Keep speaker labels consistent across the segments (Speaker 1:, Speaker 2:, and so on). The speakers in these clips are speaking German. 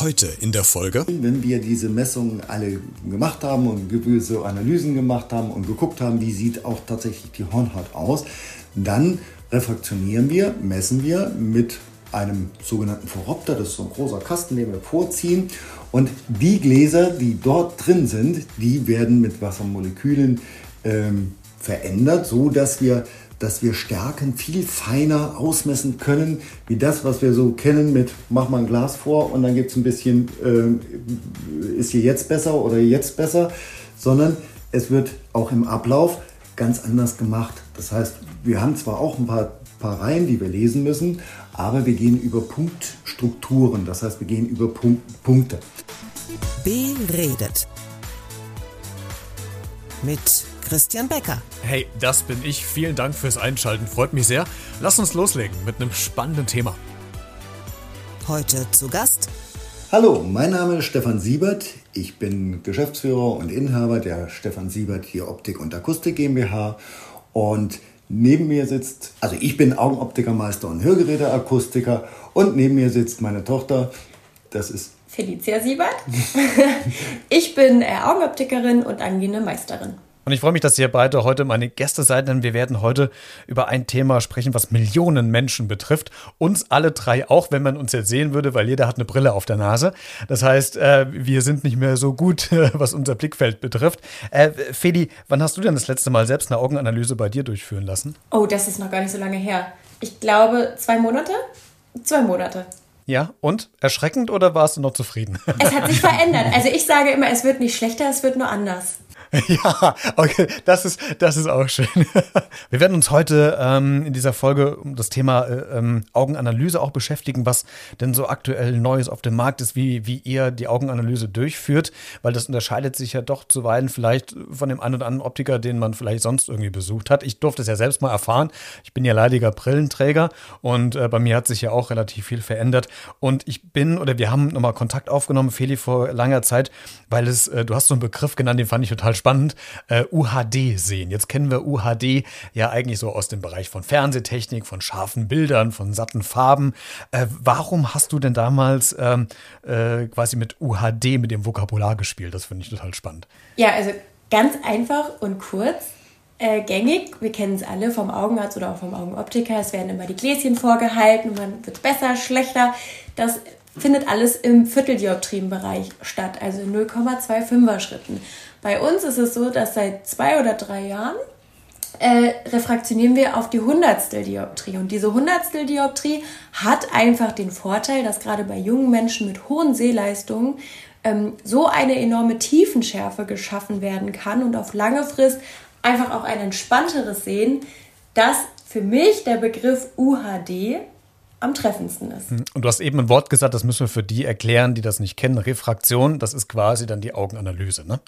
Speaker 1: Heute in der Folge.
Speaker 2: Wenn wir diese Messungen alle gemacht haben und gewisse Analysen gemacht haben und geguckt haben, wie sieht auch tatsächlich die Hornhaut aus, dann refraktionieren wir, messen wir mit einem sogenannten Phoropter, das ist so ein großer Kasten, den wir vorziehen. Und die Gläser, die dort drin sind, die werden mit Wassermolekülen ähm, verändert, so dass wir dass wir Stärken viel feiner ausmessen können, wie das, was wir so kennen mit mach mal ein Glas vor und dann gibt es ein bisschen, äh, ist hier jetzt besser oder jetzt besser, sondern es wird auch im Ablauf ganz anders gemacht. Das heißt, wir haben zwar auch ein paar, paar Reihen, die wir lesen müssen, aber wir gehen über Punktstrukturen, das heißt, wir gehen über Punkt, Punkte.
Speaker 1: Beredet mit Christian Becker.
Speaker 3: Hey, das bin ich. Vielen Dank fürs Einschalten. Freut mich sehr. Lass uns loslegen mit einem spannenden Thema.
Speaker 1: Heute zu Gast.
Speaker 2: Hallo, mein Name ist Stefan Siebert. Ich bin Geschäftsführer und Inhaber der Stefan Siebert hier Optik und Akustik GmbH. Und neben mir sitzt, also ich bin Augenoptikermeister und Hörgeräteakustiker. Und neben mir sitzt meine Tochter. Das ist
Speaker 4: Felicia Siebert. ich bin äh, Augenoptikerin und angehende Meisterin.
Speaker 3: Und ich freue mich, dass ihr beide heute meine Gäste seid, denn wir werden heute über ein Thema sprechen, was Millionen Menschen betrifft. Uns alle drei auch, wenn man uns jetzt sehen würde, weil jeder hat eine Brille auf der Nase. Das heißt, äh, wir sind nicht mehr so gut, was unser Blickfeld betrifft. Äh, Feli, wann hast du denn das letzte Mal selbst eine Augenanalyse bei dir durchführen lassen?
Speaker 4: Oh, das ist noch gar nicht so lange her. Ich glaube, zwei Monate? Zwei Monate.
Speaker 3: Ja, und? Erschreckend oder warst du noch zufrieden?
Speaker 4: Es hat sich verändert. Also ich sage immer, es wird nicht schlechter, es wird nur anders.
Speaker 3: Ja, okay, das ist, das ist auch schön. Wir werden uns heute ähm, in dieser Folge um das Thema äh, ähm, Augenanalyse auch beschäftigen, was denn so aktuell Neues auf dem Markt ist, wie, wie ihr die Augenanalyse durchführt, weil das unterscheidet sich ja doch zuweilen vielleicht von dem einen oder anderen Optiker, den man vielleicht sonst irgendwie besucht hat. Ich durfte es ja selbst mal erfahren. Ich bin ja leidiger Brillenträger und äh, bei mir hat sich ja auch relativ viel verändert. Und ich bin, oder wir haben nochmal Kontakt aufgenommen, Feli, vor langer Zeit, weil es, äh, du hast so einen Begriff genannt, den fand ich total spannend, äh, UHD sehen. Jetzt kennen wir UHD ja eigentlich so aus dem Bereich von Fernsehtechnik, von scharfen Bildern, von satten Farben. Äh, warum hast du denn damals ähm, äh, quasi mit UHD, mit dem Vokabular gespielt? Das finde ich total spannend.
Speaker 4: Ja, also ganz einfach und kurz. Äh, gängig, wir kennen es alle vom Augenarzt oder auch vom Augenoptiker, es werden immer die Gläschen vorgehalten, man wird besser, schlechter. Das findet alles im Vierteldioptrienbereich statt, also in 0,25er Schritten. Bei uns ist es so, dass seit zwei oder drei Jahren äh, refraktionieren wir auf die Hundertstel Dioptrie. Und diese Hundertstel Dioptrie hat einfach den Vorteil, dass gerade bei jungen Menschen mit hohen Sehleistungen ähm, so eine enorme Tiefenschärfe geschaffen werden kann und auf lange Frist einfach auch ein entspannteres Sehen, dass für mich der Begriff UHD am treffendsten ist. Hm.
Speaker 3: Und du hast eben ein Wort gesagt, das müssen wir für die erklären, die das nicht kennen. Refraktion, das ist quasi dann die Augenanalyse, ne?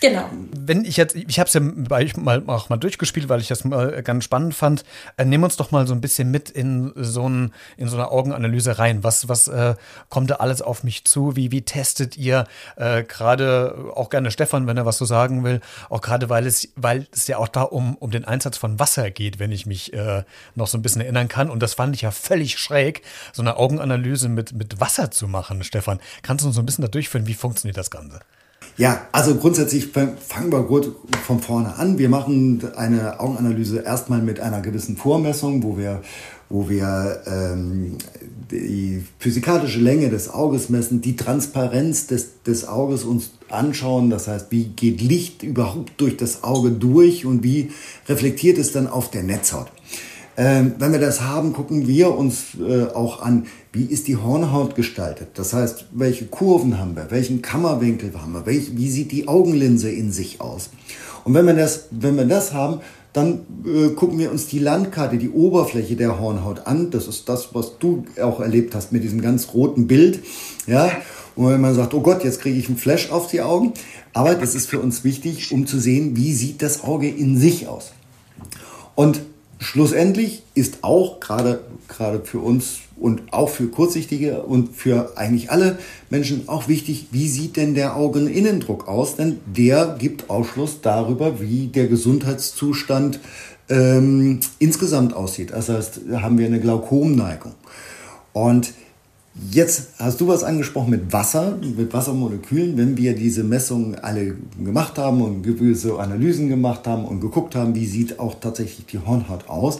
Speaker 4: Genau.
Speaker 3: Wenn ich jetzt, ich habe es ja mal, auch mal durchgespielt, weil ich das mal ganz spannend fand. Äh, nimm uns doch mal so ein bisschen mit in so, ein, in so eine Augenanalyse rein. Was, was äh, kommt da alles auf mich zu? Wie, wie testet ihr äh, gerade auch gerne Stefan, wenn er was so sagen will, auch gerade weil es, weil es ja auch da um, um den Einsatz von Wasser geht, wenn ich mich äh, noch so ein bisschen erinnern kann. Und das fand ich ja völlig schräg, so eine Augenanalyse mit, mit Wasser zu machen, Stefan. Kannst du uns so ein bisschen da durchführen? Wie funktioniert das Ganze?
Speaker 2: Ja, also grundsätzlich fangen wir gut von vorne an. Wir machen eine Augenanalyse erstmal mit einer gewissen Vormessung, wo wir, wo wir ähm, die physikalische Länge des Auges messen, die Transparenz des, des Auges uns anschauen. Das heißt, wie geht Licht überhaupt durch das Auge durch und wie reflektiert es dann auf der Netzhaut. Ähm, wenn wir das haben, gucken wir uns äh, auch an, wie ist die Hornhaut gestaltet. Das heißt, welche Kurven haben wir, welchen Kammerwinkel haben wir, welch, wie sieht die Augenlinse in sich aus. Und wenn wir das, wenn wir das haben, dann äh, gucken wir uns die Landkarte, die Oberfläche der Hornhaut an. Das ist das, was du auch erlebt hast mit diesem ganz roten Bild. Ja, und wenn man sagt, oh Gott, jetzt kriege ich einen Flash auf die Augen. Aber das ist für uns wichtig, um zu sehen, wie sieht das Auge in sich aus. Und Schlussendlich ist auch gerade, gerade für uns und auch für Kurzsichtige und für eigentlich alle Menschen auch wichtig, wie sieht denn der Augeninnendruck aus? Denn der gibt Ausschluss darüber, wie der Gesundheitszustand ähm, insgesamt aussieht. Das heißt, haben wir eine Glaukomneigung. Und Jetzt hast du was angesprochen mit Wasser, mit Wassermolekülen. Wenn wir diese Messungen alle gemacht haben und gewisse Analysen gemacht haben und geguckt haben, wie sieht auch tatsächlich die Hornhaut aus,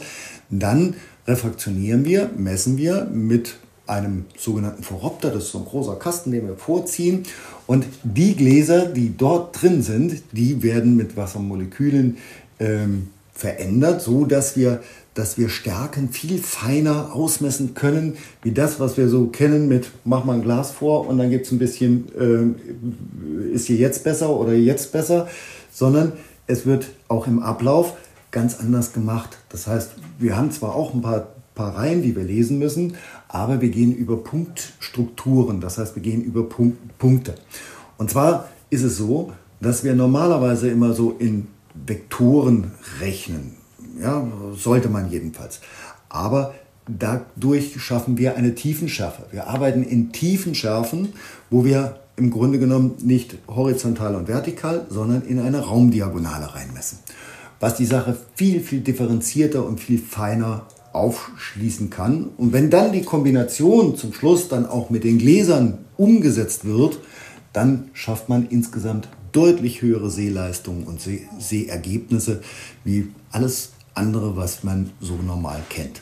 Speaker 2: dann refraktionieren wir, messen wir mit einem sogenannten Phoropter, das ist so ein großer Kasten, den wir vorziehen. Und die Gläser, die dort drin sind, die werden mit Wassermolekülen ähm, verändert, so dass wir dass wir Stärken viel feiner ausmessen können, wie das, was wir so kennen mit mach mal ein Glas vor und dann gibt es ein bisschen, äh, ist hier jetzt besser oder jetzt besser, sondern es wird auch im Ablauf ganz anders gemacht. Das heißt, wir haben zwar auch ein paar, paar Reihen, die wir lesen müssen, aber wir gehen über Punktstrukturen, das heißt, wir gehen über Punkt, Punkte. Und zwar ist es so, dass wir normalerweise immer so in Vektoren rechnen. Ja, sollte man jedenfalls. Aber dadurch schaffen wir eine Tiefenschärfe. Wir arbeiten in Tiefenschärfen, wo wir im Grunde genommen nicht horizontal und vertikal, sondern in eine Raumdiagonale reinmessen. Was die Sache viel, viel differenzierter und viel feiner aufschließen kann. Und wenn dann die Kombination zum Schluss dann auch mit den Gläsern umgesetzt wird, dann schafft man insgesamt deutlich höhere Sehleistungen und Sehergebnisse wie alles andere, was man so normal kennt.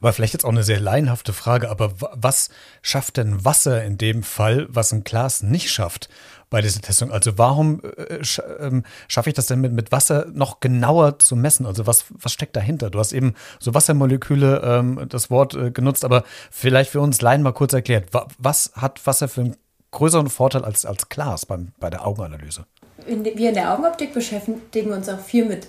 Speaker 3: Aber vielleicht jetzt auch eine sehr laienhafte Frage, aber was schafft denn Wasser in dem Fall, was ein Glas nicht schafft bei dieser Testung? Also warum äh, sch äh, schaffe ich das denn mit, mit Wasser noch genauer zu messen? Also was, was steckt dahinter? Du hast eben so Wassermoleküle ähm, das Wort äh, genutzt, aber vielleicht für uns Laien mal kurz erklärt, was hat Wasser für einen größeren Vorteil als, als Glas beim, bei der Augenanalyse?
Speaker 4: Wir in der Augenoptik beschäftigen uns auch viel mit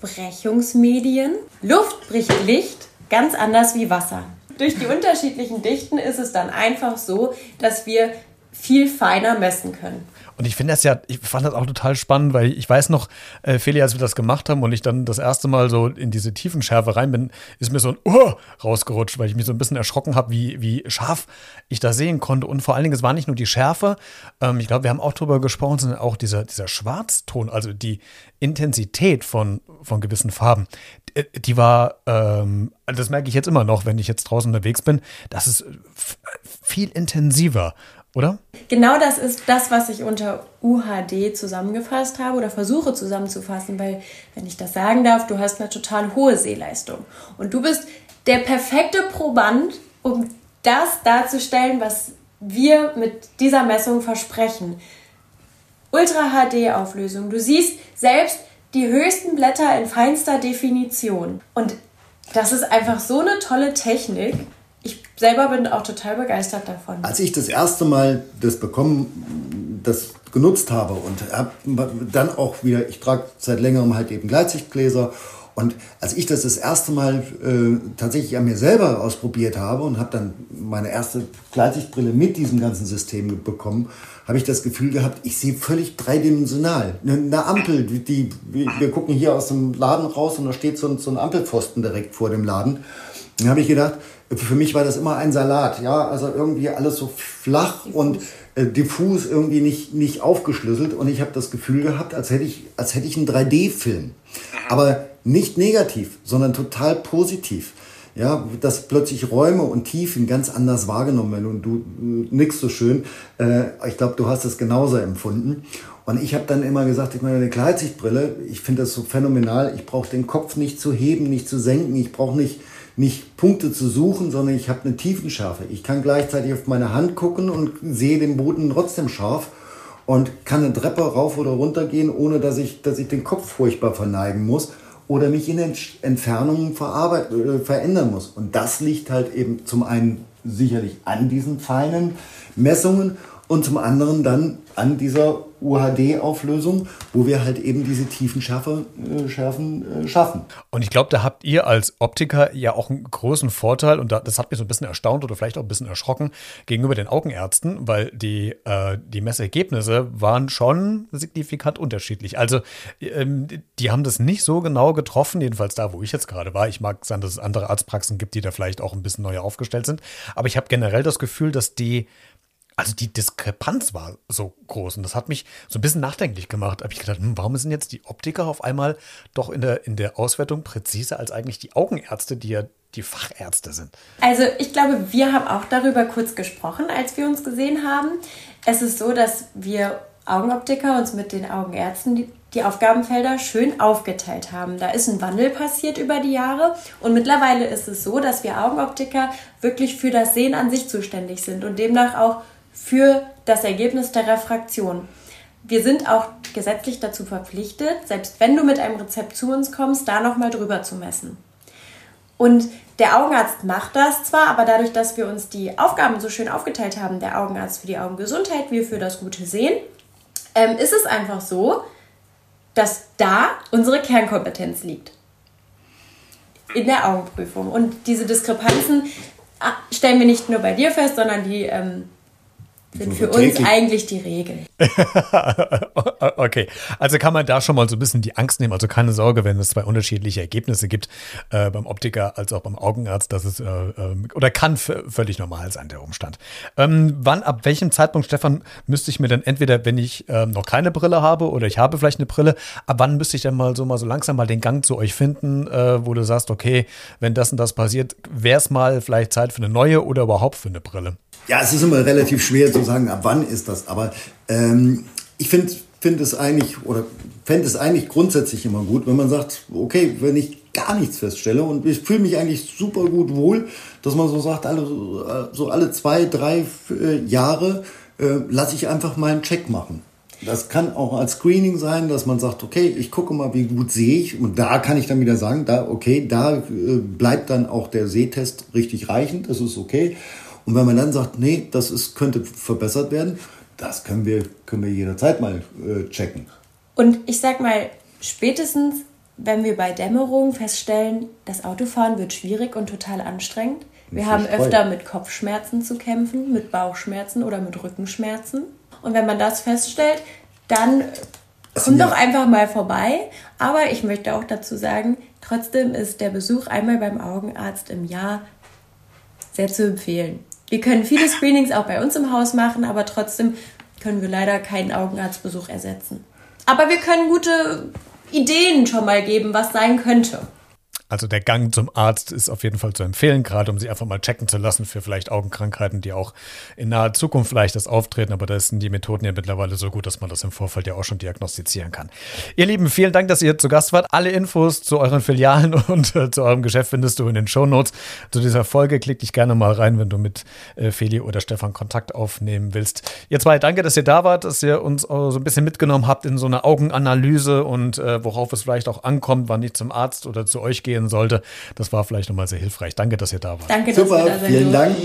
Speaker 4: Brechungsmedien. Luft bricht Licht ganz anders wie Wasser. Durch die unterschiedlichen Dichten ist es dann einfach so, dass wir viel feiner messen können.
Speaker 3: Und ich finde das ja, ich fand das auch total spannend, weil ich weiß noch, äh, Feli, als wir das gemacht haben und ich dann das erste Mal so in diese Tiefenschärfe rein bin, ist mir so ein Oh rausgerutscht, weil ich mich so ein bisschen erschrocken habe, wie, wie scharf ich da sehen konnte. Und vor allen Dingen, es war nicht nur die Schärfe, ähm, ich glaube, wir haben auch drüber gesprochen, sondern auch dieser, dieser Schwarzton, also die Intensität von, von gewissen Farben, äh, die war, ähm, das merke ich jetzt immer noch, wenn ich jetzt draußen unterwegs bin, das ist viel intensiver oder?
Speaker 4: Genau das ist das, was ich unter UHD zusammengefasst habe oder versuche zusammenzufassen, weil, wenn ich das sagen darf, du hast eine total hohe Sehleistung. Und du bist der perfekte Proband, um das darzustellen, was wir mit dieser Messung versprechen. Ultra HD Auflösung. Du siehst selbst die höchsten Blätter in feinster Definition. Und das ist einfach so eine tolle Technik ich selber bin auch total begeistert davon.
Speaker 2: Als ich das erste Mal das bekommen, das genutzt habe und hab dann auch wieder, ich trage seit längerem halt eben Gleitsichtgläser und als ich das das erste Mal äh, tatsächlich an mir selber ausprobiert habe und habe dann meine erste Gleitsichtbrille mit diesem ganzen System bekommen, habe ich das Gefühl gehabt, ich sehe völlig dreidimensional. Eine Ampel, die, die, wir gucken hier aus dem Laden raus und da steht so so ein Ampelpfosten direkt vor dem Laden. Dann habe ich gedacht, für mich war das immer ein Salat, ja, also irgendwie alles so flach und äh, diffus irgendwie nicht, nicht aufgeschlüsselt und ich habe das Gefühl gehabt, als hätte ich, als hätte ich einen 3D-Film. Aber nicht negativ, sondern total positiv. Ja, dass plötzlich Räume und Tiefen ganz anders wahrgenommen werden und du, du nix so schön. Äh, ich glaube, du hast es genauso empfunden. Und ich habe dann immer gesagt, ich meine, eine Gleitsichtbrille, ich finde das so phänomenal. Ich brauche den Kopf nicht zu heben, nicht zu senken. Ich brauche nicht nicht Punkte zu suchen, sondern ich habe eine Tiefenschärfe. Ich kann gleichzeitig auf meine Hand gucken und sehe den Boden trotzdem scharf und kann eine Treppe rauf oder runter gehen, ohne dass ich, dass ich den Kopf furchtbar verneigen muss oder mich in Entfernungen äh, verändern muss. Und das liegt halt eben zum einen sicherlich an diesen feinen Messungen und zum anderen dann an dieser UHD-Auflösung, wo wir halt eben diese tiefen Schärfe, äh, Schärfen äh, schaffen.
Speaker 3: Und ich glaube, da habt ihr als Optiker ja auch einen großen Vorteil und das hat mich so ein bisschen erstaunt oder vielleicht auch ein bisschen erschrocken gegenüber den Augenärzten, weil die, äh, die Messergebnisse waren schon signifikant unterschiedlich. Also ähm, die haben das nicht so genau getroffen, jedenfalls da, wo ich jetzt gerade war. Ich mag sagen, dass es andere Arztpraxen gibt, die da vielleicht auch ein bisschen neuer aufgestellt sind. Aber ich habe generell das Gefühl, dass die also die Diskrepanz war so groß und das hat mich so ein bisschen nachdenklich gemacht. Habe ich gedacht, hm, warum sind jetzt die Optiker auf einmal doch in der, in der Auswertung präziser als eigentlich die Augenärzte, die ja die Fachärzte sind?
Speaker 4: Also ich glaube, wir haben auch darüber kurz gesprochen, als wir uns gesehen haben. Es ist so, dass wir Augenoptiker uns mit den Augenärzten die, die Aufgabenfelder schön aufgeteilt haben. Da ist ein Wandel passiert über die Jahre und mittlerweile ist es so, dass wir Augenoptiker wirklich für das Sehen an sich zuständig sind und demnach auch für das Ergebnis der Refraktion. Wir sind auch gesetzlich dazu verpflichtet, selbst wenn du mit einem Rezept zu uns kommst, da nochmal drüber zu messen. Und der Augenarzt macht das zwar, aber dadurch, dass wir uns die Aufgaben so schön aufgeteilt haben, der Augenarzt für die Augengesundheit, wir für das gute Sehen, ähm, ist es einfach so, dass da unsere Kernkompetenz liegt. In der Augenprüfung. Und diese Diskrepanzen ah, stellen wir nicht nur bei dir fest, sondern die ähm, sind für uns eigentlich die Regeln.
Speaker 3: okay, also kann man da schon mal so ein bisschen die Angst nehmen. Also keine Sorge, wenn es zwei unterschiedliche Ergebnisse gibt, äh, beim Optiker als auch beim Augenarzt, das ist äh, äh, oder kann völlig normal sein, der Umstand. Ähm, wann, ab welchem Zeitpunkt, Stefan, müsste ich mir dann entweder, wenn ich ähm, noch keine Brille habe oder ich habe vielleicht eine Brille, ab wann müsste ich dann mal so mal so langsam mal den Gang zu euch finden, äh, wo du sagst, okay, wenn das und das passiert, wäre es mal vielleicht Zeit für eine neue oder überhaupt für eine Brille?
Speaker 2: Ja, es ist immer relativ schwer zu sagen, ab wann ist das. Aber ähm, ich finde find es eigentlich oder fände es eigentlich grundsätzlich immer gut, wenn man sagt, okay, wenn ich gar nichts feststelle und ich fühle mich eigentlich super gut wohl, dass man so sagt, alle, so alle zwei, drei äh, Jahre äh, lasse ich einfach mal einen Check machen. Das kann auch als Screening sein, dass man sagt, okay, ich gucke mal, wie gut sehe ich. Und da kann ich dann wieder sagen, da, okay, da äh, bleibt dann auch der Sehtest richtig reichend, das ist okay. Und wenn man dann sagt, nee, das ist, könnte verbessert werden, das können wir, können wir jederzeit mal äh, checken.
Speaker 4: Und ich sag mal, spätestens, wenn wir bei Dämmerung feststellen, das Autofahren wird schwierig und total anstrengend. Wir haben öfter mit Kopfschmerzen zu kämpfen, mit Bauchschmerzen oder mit Rückenschmerzen. Und wenn man das feststellt, dann kommt doch einfach mal vorbei. Aber ich möchte auch dazu sagen, trotzdem ist der Besuch einmal beim Augenarzt im Jahr sehr zu empfehlen. Wir können viele Screenings auch bei uns im Haus machen, aber trotzdem können wir leider keinen Augenarztbesuch ersetzen. Aber wir können gute Ideen schon mal geben, was sein könnte.
Speaker 3: Also der Gang zum Arzt ist auf jeden Fall zu empfehlen, gerade um sie einfach mal checken zu lassen für vielleicht Augenkrankheiten, die auch in naher Zukunft vielleicht das auftreten. Aber da sind die Methoden ja mittlerweile so gut, dass man das im Vorfeld ja auch schon diagnostizieren kann. Ihr Lieben, vielen Dank, dass ihr zu Gast wart. Alle Infos zu euren Filialen und äh, zu eurem Geschäft findest du in den Shownotes zu dieser Folge. Klick dich gerne mal rein, wenn du mit äh, Feli oder Stefan Kontakt aufnehmen willst. Ihr zwei, danke, dass ihr da wart, dass ihr uns so ein bisschen mitgenommen habt in so eine Augenanalyse und äh, worauf es vielleicht auch ankommt, wann ich zum Arzt oder zu euch gehen sollte. Das war vielleicht nochmal sehr hilfreich. Danke, dass ihr da wart.
Speaker 4: Danke, dass
Speaker 2: Super,
Speaker 4: wir da
Speaker 2: vielen Dank.